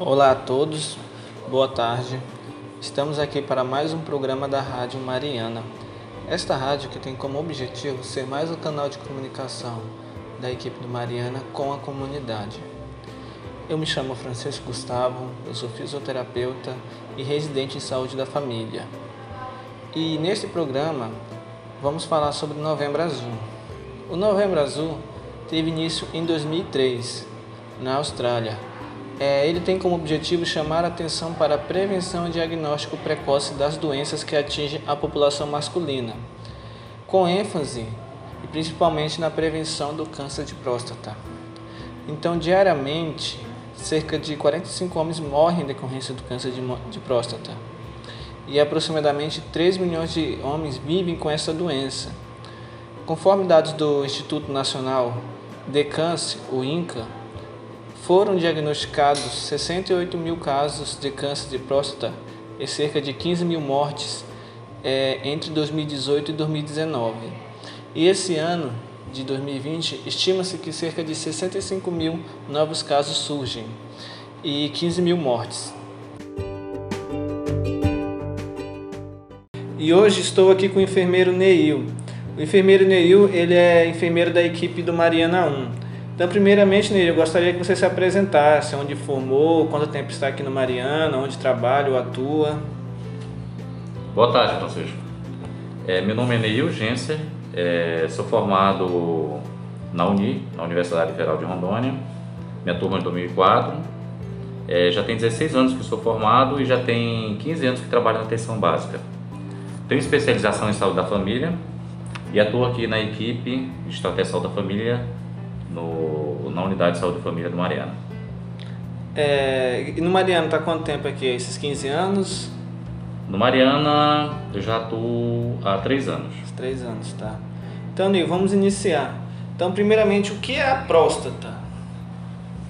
Olá a todos, boa tarde. Estamos aqui para mais um programa da Rádio Mariana. Esta rádio que tem como objetivo ser mais um canal de comunicação da equipe do Mariana com a comunidade. Eu me chamo Francisco Gustavo, eu sou fisioterapeuta e residente em saúde da família. E neste programa vamos falar sobre Novembro Azul. O Novembro Azul teve início em 2003, na Austrália, é, ele tem como objetivo chamar a atenção para a prevenção e diagnóstico precoce das doenças que atingem a população masculina, com ênfase e principalmente na prevenção do câncer de próstata. Então, diariamente, cerca de 45 homens morrem em decorrência do câncer de, de próstata e aproximadamente 3 milhões de homens vivem com essa doença. Conforme dados do Instituto Nacional de Câncer, o INCA, foram diagnosticados 68 mil casos de câncer de próstata e cerca de 15 mil mortes é, entre 2018 e 2019. E esse ano de 2020, estima-se que cerca de 65 mil novos casos surgem e 15 mil mortes. E hoje estou aqui com o enfermeiro Neil. O enfermeiro Neil ele é enfermeiro da equipe do Mariana 1. Então, primeiramente, Neil, eu gostaria que você se apresentasse, onde formou, quanto tempo está aqui no Mariana, onde trabalha ou atua. Boa tarde, Francisco. É, meu nome é Neil Genser, é, sou formado na Uni, na Universidade Federal de Rondônia, minha turma é de 2004. É, já tem 16 anos que sou formado e já tem 15 anos que trabalho na atenção básica. Tenho especialização em saúde da família e atuo aqui na equipe de estratégia saúde da família no, na unidade de saúde e família do Mariana. É, e no Mariana está quanto tempo aqui? Esses 15 anos? No Mariana eu já atuo há 3 anos. 3 anos, tá. Então, Nil, vamos iniciar. Então, primeiramente, o que é a próstata?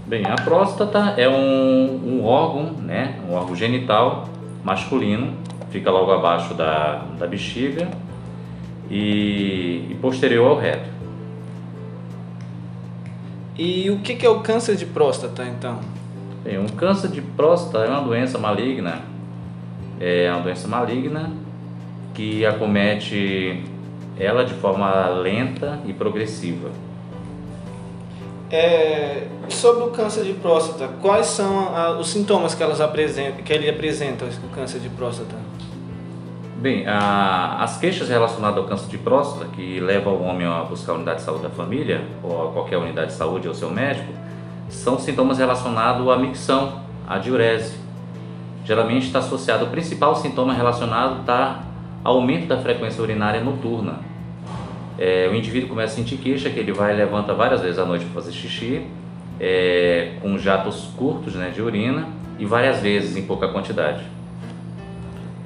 Bem, a próstata é um, um órgão, né, um órgão genital masculino, fica logo abaixo da, da bexiga e, e posterior ao reto. E o que é o câncer de próstata, então? Bem, um câncer de próstata é uma doença maligna, é uma doença maligna que acomete ela de forma lenta e progressiva. É, sobre o câncer de próstata, quais são a, os sintomas que, elas apresentam, que ele apresenta, o câncer de próstata? Bem, a, as queixas relacionadas ao câncer de próstata, que levam o homem a buscar a unidade de saúde da família, ou a qualquer unidade de saúde ou seu médico, são sintomas relacionados à micção, à diurese. Geralmente está associado, o principal sintoma relacionado está ao aumento da frequência urinária noturna. É, o indivíduo começa a sentir queixa, que ele vai e levanta várias vezes à noite para fazer xixi, é, com jatos curtos né, de urina e várias vezes em pouca quantidade.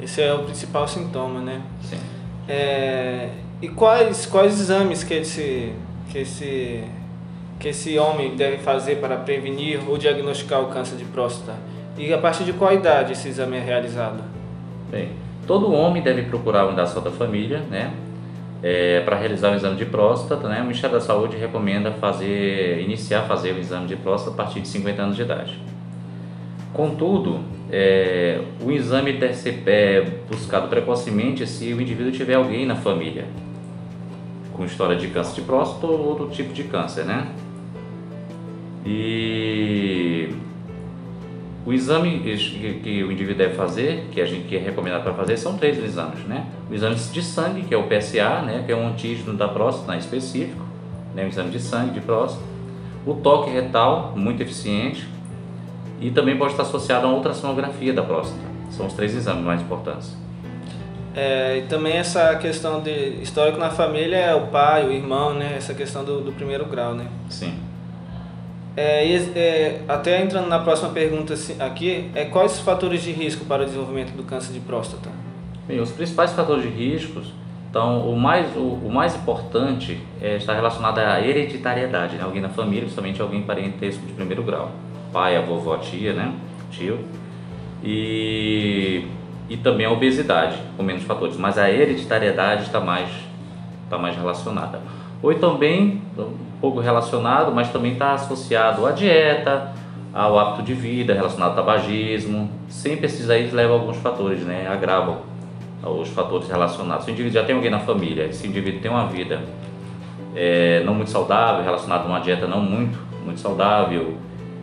Esse é o principal sintoma, né? Sim. É, e quais, quais exames que esse, que, esse, que esse homem deve fazer para prevenir ou diagnosticar o câncer de próstata? E a partir de qual idade esse exame é realizado? Bem, todo homem deve procurar a unidade da família, né? É, para realizar o exame de próstata, né? O Ministério da Saúde recomenda fazer, iniciar fazer o exame de próstata a partir de 50 anos de idade. Contudo, é, o exame ser é, buscado precocemente se o indivíduo tiver alguém na família com história de câncer de próstata ou outro tipo de câncer, né? E o exame que, o indivíduo deve fazer, que a gente que é recomendado para fazer, são três exames, né? O exame de sangue, que é o PSA, né? Que é um antígeno da próstata específico, né? Exame de sangue de próstata. O toque retal, muito eficiente, e também pode estar associado a ultrassonografia da próstata. São os três exames mais importantes. É, e também essa questão de histórico na família é o pai, o irmão, né? Essa questão do, do primeiro grau, né? Sim. É, é, até entrando na próxima pergunta aqui, é quais os fatores de risco para o desenvolvimento do câncer de próstata? Bem, os principais fatores de riscos, então o mais, o, o mais importante é, está relacionado à hereditariedade, né? alguém na família, principalmente alguém parentesco de primeiro grau pai, a vovó, a tia, né? Tio. E, e também a obesidade, com menos fatores. Mas a hereditariedade está mais, tá mais relacionada. Ou também, um pouco relacionado, mas também está associado à dieta, ao hábito de vida relacionado ao tabagismo. Sempre esses aí levam alguns fatores, né? Agravam os fatores relacionados. Se o indivíduo já tem alguém na família, se o indivíduo tem uma vida é, não muito saudável, relacionada a uma dieta não muito, muito saudável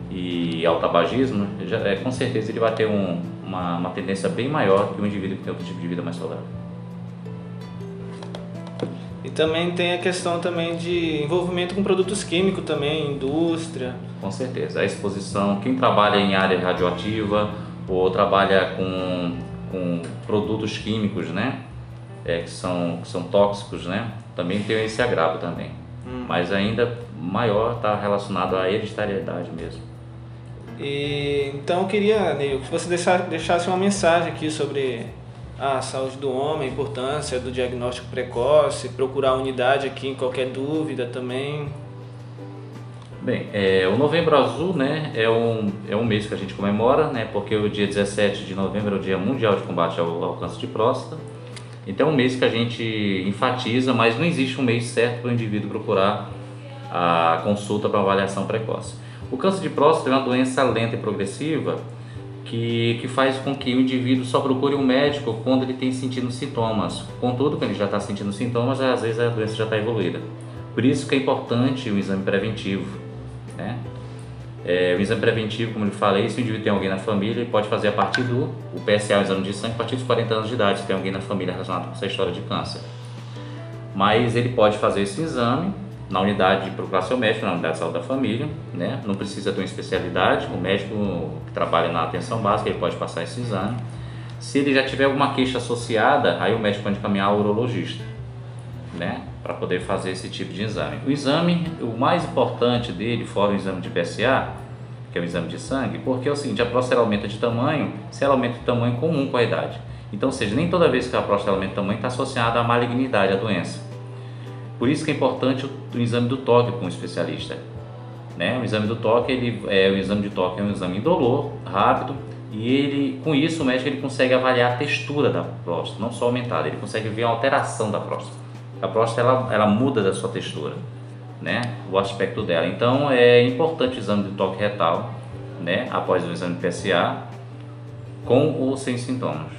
e ao tabagismo, já, é, com certeza ele vai ter um, uma, uma tendência bem maior que um indivíduo que tem outro tipo de vida mais saudável. E também tem a questão também de envolvimento com produtos químicos também, indústria. Com certeza. A exposição, quem trabalha em área radioativa ou trabalha com, com produtos químicos, né? É, que, são, que são tóxicos, né? Também tem esse agravo também. Hum. Mas ainda maior está relacionado à hereditariedade mesmo. E, então eu queria, Neil, que você deixasse uma mensagem aqui sobre a saúde do homem, a importância do diagnóstico precoce, procurar unidade aqui em qualquer dúvida também. Bem, é, o Novembro Azul né, é, um, é um mês que a gente comemora, né, porque o dia 17 de novembro é o Dia Mundial de Combate ao, ao Câncer de Próstata. Então é um mês que a gente enfatiza, mas não existe um mês certo para o indivíduo procurar a consulta para avaliação precoce. O câncer de próstata é uma doença lenta e progressiva que, que faz com que o indivíduo só procure um médico quando ele tem sentindo sintomas. Contudo, quando ele já está sentindo sintomas, às vezes a doença já está evoluída. Por isso que é importante o exame preventivo. Né? É, o exame preventivo, como eu falei, se o indivíduo tem alguém na família, ele pode fazer a partir do o PSA, o exame de sangue, a partir dos 40 anos de idade, se tem alguém na família relacionado com essa história de câncer. Mas ele pode fazer esse exame na unidade de procurar seu médico, na unidade de saúde da família, né? Não precisa ter uma especialidade, o médico que trabalha na atenção básica, ele pode passar esse exame. Se ele já tiver alguma queixa associada, aí o médico pode encaminhar ao urologista, né? Para poder fazer esse tipo de exame. O exame, o mais importante dele, fora o exame de PSA, que é o exame de sangue, porque é o seguinte, a próstata aumenta de tamanho, se ela aumenta de tamanho comum com a idade. Então, ou seja, nem toda vez que a próstata aumenta de tamanho está associada à malignidade, à doença. Por isso que é importante o, o exame do toque com o especialista. Né? O exame do toque, ele, é, o exame de toque é um exame indolor, rápido, e ele, com isso o médico ele consegue avaliar a textura da próstata, não só aumentada, ele consegue ver a alteração da próstata. A próstata ela, ela muda da sua textura, né? o aspecto dela. Então é importante o exame de toque retal, né? após o exame de PSA, com ou sem sintomas.